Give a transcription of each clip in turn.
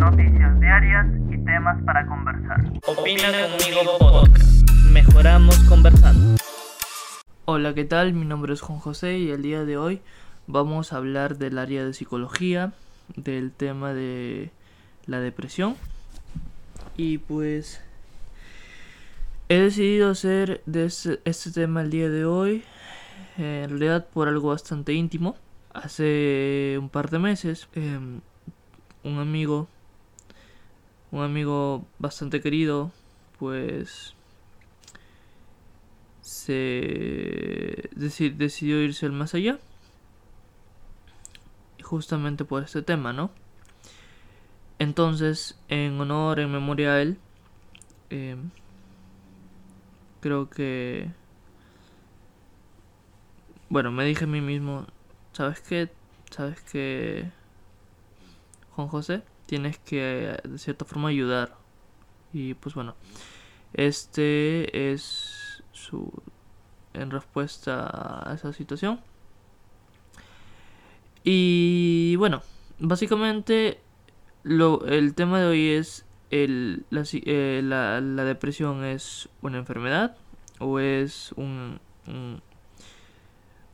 noticias diarias y temas para conversar. Opina conmigo podcast. Mejoramos conversando. Hola, ¿qué tal? Mi nombre es Juan José y el día de hoy vamos a hablar del área de psicología, del tema de la depresión. Y pues he decidido hacer de este, este tema el día de hoy, en realidad por algo bastante íntimo. Hace un par de meses, em, un amigo, un amigo bastante querido, pues se decidió irse al más allá. Justamente por este tema, ¿no? Entonces, en honor, en memoria a él, eh, creo que... Bueno, me dije a mí mismo, ¿sabes qué? ¿Sabes qué? Juan José, tienes que de cierta forma ayudar. Y pues bueno, este es su en respuesta a esa situación. Y bueno, básicamente lo, el tema de hoy es el, la, eh, la, depresión es una enfermedad o es un, un,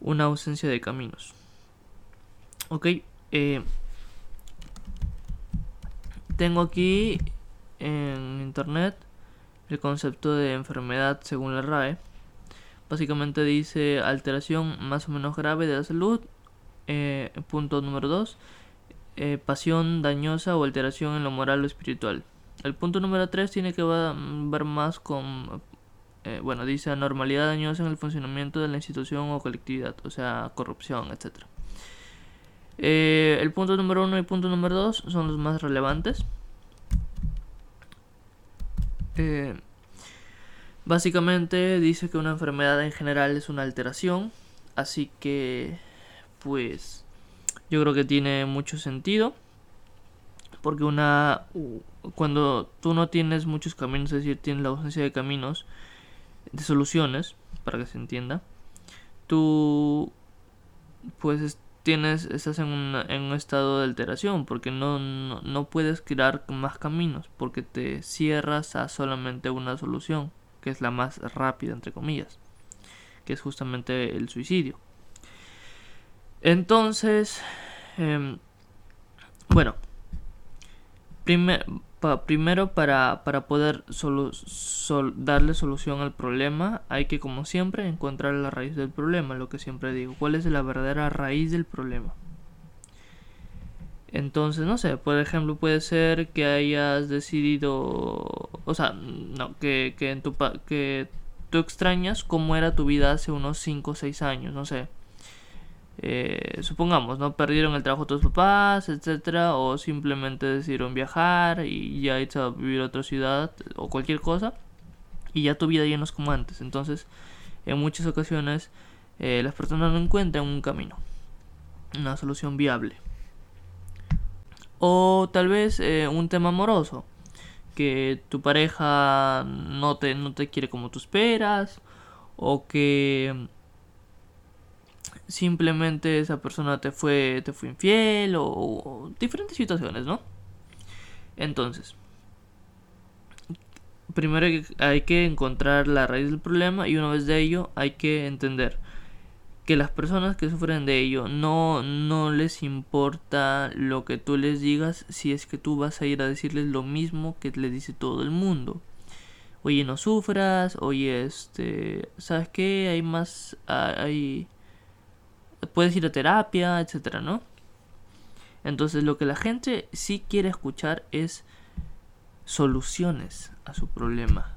una ausencia de caminos. Ok, eh, tengo aquí en internet el concepto de enfermedad según la RAE. Básicamente dice alteración más o menos grave de la salud. Eh, punto número 2. Eh, pasión dañosa o alteración en lo moral o espiritual. El punto número 3 tiene que ver más con, eh, bueno, dice anormalidad dañosa en el funcionamiento de la institución o colectividad, o sea, corrupción, etc. el punto número 1 y punto número 2 son los más relevantes. Eh, básicamente dice que una enfermedad en general es una alteración, así que pues yo creo que tiene mucho sentido. Porque una cuando tú no tienes muchos caminos, es decir, tienes la ausencia de caminos, de soluciones, para que se entienda, tú pues tienes, estás en, un estado de alteración porque no, no, puedes crear más caminos porque te cierras a solamente una solución que es la más rápida entre comillas que es justamente el suicidio. Entonces em, bueno primero para, para poder darle solución al problema hay que como siempre encontrar la raíz del problema, lo que siempre digo, cuál es la verdadera raíz del problema. Entonces, no sé, por ejemplo, puede ser que hayas decidido, o sea, no, que, que, en tu, que tú extrañas cómo era tu vida hace unos 5 o 6 años, no sé eh, supongamos, ¿no? Perdieron el trabajo de tus papás, etcétera, o simplemente decidieron viajar y ya irse a vivir a otra ciudad o cualquier cosa, y ya tu vida ya no es como antes. Entonces, en muchas ocasiones, eh, las personas no encuentran un camino, una solución viable. O tal vez eh, un tema amoroso, que tu pareja no te, no te quiere como tú esperas, o que simplemente esa persona te fue, te fue infiel o, diferentes situaciones, ¿no? Entonces, primero hay que encontrar la raíz del problema y una vez de ello hay que entender que las personas que sufren de ello no, no les importa lo que tú les digas si es que tú vas a ir a decirles lo mismo que le dice todo el mundo. Oye, no sufras, oye, este, ¿sabes qué? Hay más, hay, puedes ir a terapia, etcétera, ¿no? Entonces lo que la gente sí quiere escuchar es soluciones a su problema.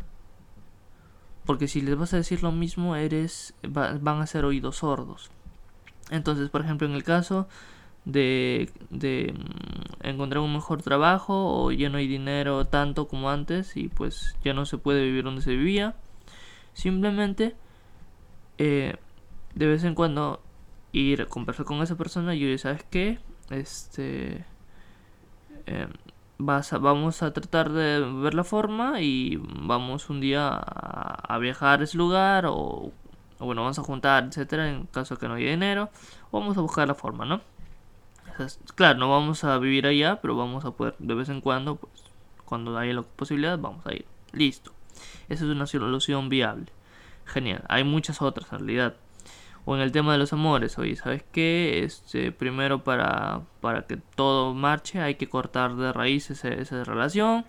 Porque si les vas a decir lo mismo, eres van a ser oídos sordos. Entonces, por ejemplo, en el caso de, de mm, encontrar un mejor trabajo o ya no hay dinero tanto como antes y pues ya no se puede vivir donde se vivía, simplemente eh, de vez en cuando ir a conversar con esa persona y yo, ¿sabes qué? Este. Em, vas vamos a tratar de ver la forma y vamos un día a, viajar a ese lugar o, bueno, vamos a juntar, etcétera, en caso de que no haya dinero, o vamos a buscar la forma, ¿no? claro, no vamos a vivir allá, pero vamos a poder de vez en cuando, pues, cuando haya la posibilidad, vamos a ir. Listo. Esa es una solución viable. Genial. Hay muchas otras en realidad. O en el tema de los amores, oye, ¿sabes qué? Este, primero para, para que todo marche hay que cortar de raíz esa, esa relación,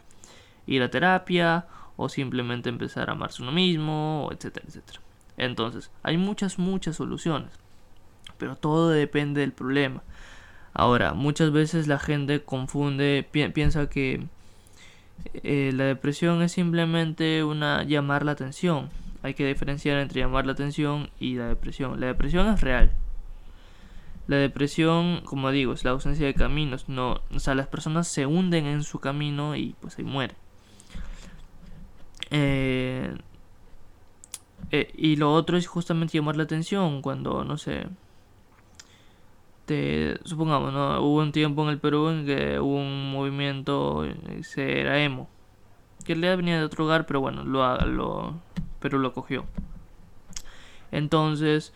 ir a terapia, o simplemente empezar a amarse uno mismo, etcétera, etcétera. Entonces, hay muchas, muchas soluciones, pero todo depende del problema. Ahora, muchas veces la gente confunde, piensa que eh, la depresión es simplemente una llamar la atención. Hay que diferenciar entre llamar la atención y la depresión. La depresión es real. La depresión, como digo, es la ausencia de caminos. No, o sea, las personas se hunden en su camino y pues ahí mueren. Eh, eh, y lo otro es justamente llamar la atención cuando, no sé, supongamos, ¿no? Hubo un tiempo en el Perú en que hubo un movimiento, se era emo, que le venía de otro lugar, pero bueno, lo, lo, pero lo cogió. Entonces,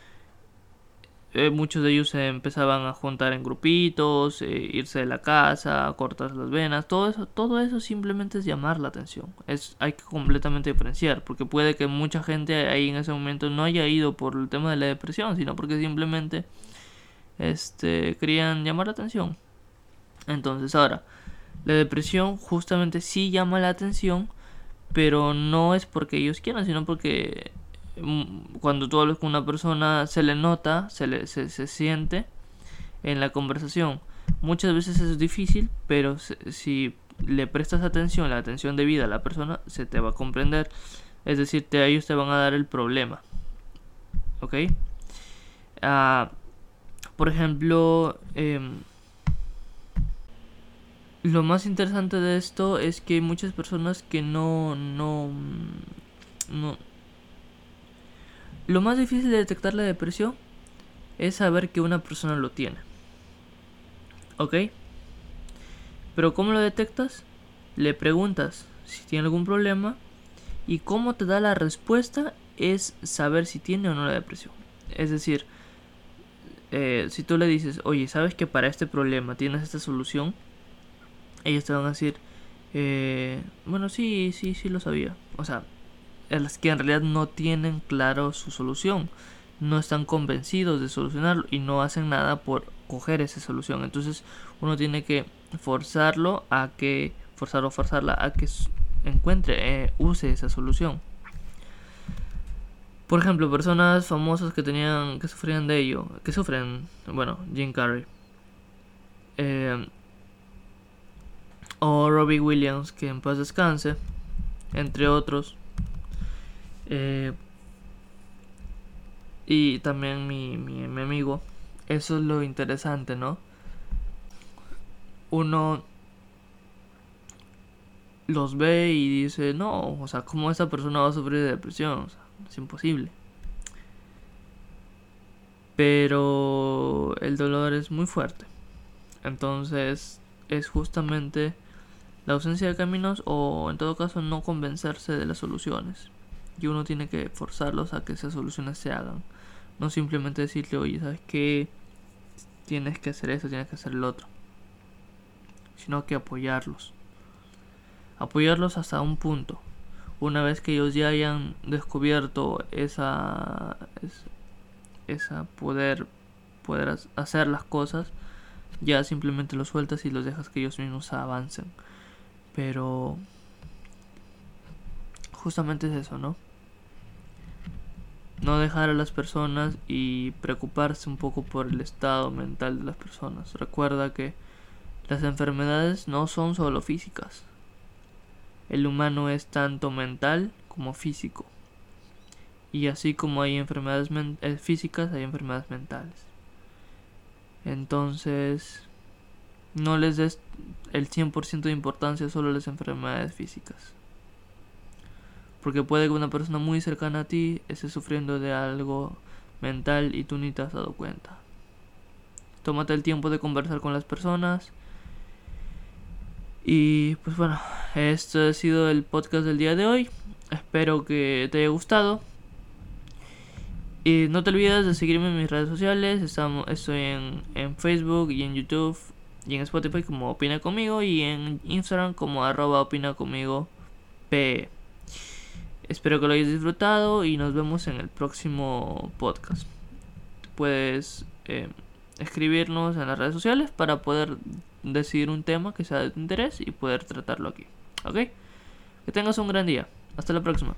eh, muchos de ellos se empezaban a juntar en grupitos, eh, irse de la casa, cortar las venas, todo eso, todo eso simplemente es llamar la atención. Es, hay que completamente diferenciar, porque puede que mucha gente ahí en ese momento no haya ido por el tema de la depresión, sino porque simplemente este, querían llamar la atención. Entonces, ahora, la depresión justamente sí llama la atención, pero no es porque ellos quieran, sino porque mm, cuando tú hablas con una persona se le nota, se, le, se, siente en la conversación. Muchas veces es difícil, pero si le prestas atención, la atención debida a la persona, se te va a comprender. Es decir, te, ellos te van a dar el problema. ¿Ok? Ah, por ejemplo, em, lo más interesante de esto es que hay muchas personas que no, no, no... Lo más difícil de detectar la depresión es saber que una persona lo tiene. ¿Ok? Pero ¿cómo lo detectas? Le preguntas si tiene algún problema y cómo te da la respuesta es saber si tiene o no la depresión. Es decir, eh, si tú le dices, oye, ¿sabes que para este problema tienes esta solución? Ellos te van a decir, eh, bueno, sí, sí, sí lo sabía. O sea, las que en realidad no tienen claro su solución, no están convencidos de solucionarlo y no hacen nada por coger esa solución. Entonces uno tiene que forzarlo a que, forzarlo o forzarla a que encuentre, eh, use esa solución. Por ejemplo, personas famosas que tenían, que sufrían de ello, que sufren, bueno, Jim Carrey. Eh, o Robbie Williams, que en paz descanse, entre otros. Eh, y también mi, mi, mi amigo. Eso es lo interesante, ¿no? Uno los ve y dice, no, o sea, ¿cómo esa persona va a sufrir de depresión? Es imposible. Pero el dolor es muy fuerte. Entonces es justamente la ausencia de caminos o en todo caso no convencerse de las soluciones. Y uno tiene que forzarlos a que esas soluciones se hagan. No simplemente decirle, oye, ¿sabes qué? Tienes que hacer eso, tienes que hacer el otro. Sino que apoyarlos. Apoyarlos hasta un punto una vez que ellos ya hayan descubierto esa, esa poder, poder hacer las cosas, ya simplemente los sueltas y los dejas que ellos mismos avancen. Pero justamente es eso, ¿no? No dejar a las personas y preocuparse un poco por el estado mental de las personas. Recuerda que las enfermedades no son solo físicas, el humano es tanto mental como físico. Y así como hay enfermedades eh, físicas, hay enfermedades mentales. Entonces, no les des el 100% de importancia solo a las enfermedades físicas. Porque puede que una persona muy cercana a ti esté sufriendo de algo mental y tú ni te has dado cuenta. Tómate el tiempo de conversar con las personas y pues bueno, esto ha sido el podcast del día de hoy. Espero que te haya gustado. Y no te olvides de seguirme en mis redes sociales. Estamos, estoy en, en Facebook y en YouTube y en Spotify como Opina Conmigo y en Instagram como arroba Opina. Espero que lo hayas disfrutado y nos vemos en el próximo podcast. Puedes eh, escribirnos en las redes sociales para poder decidir un tema que sea de tu interés y poder tratarlo aquí. ¿Ok? Que tengas un gran día. Hasta la próxima.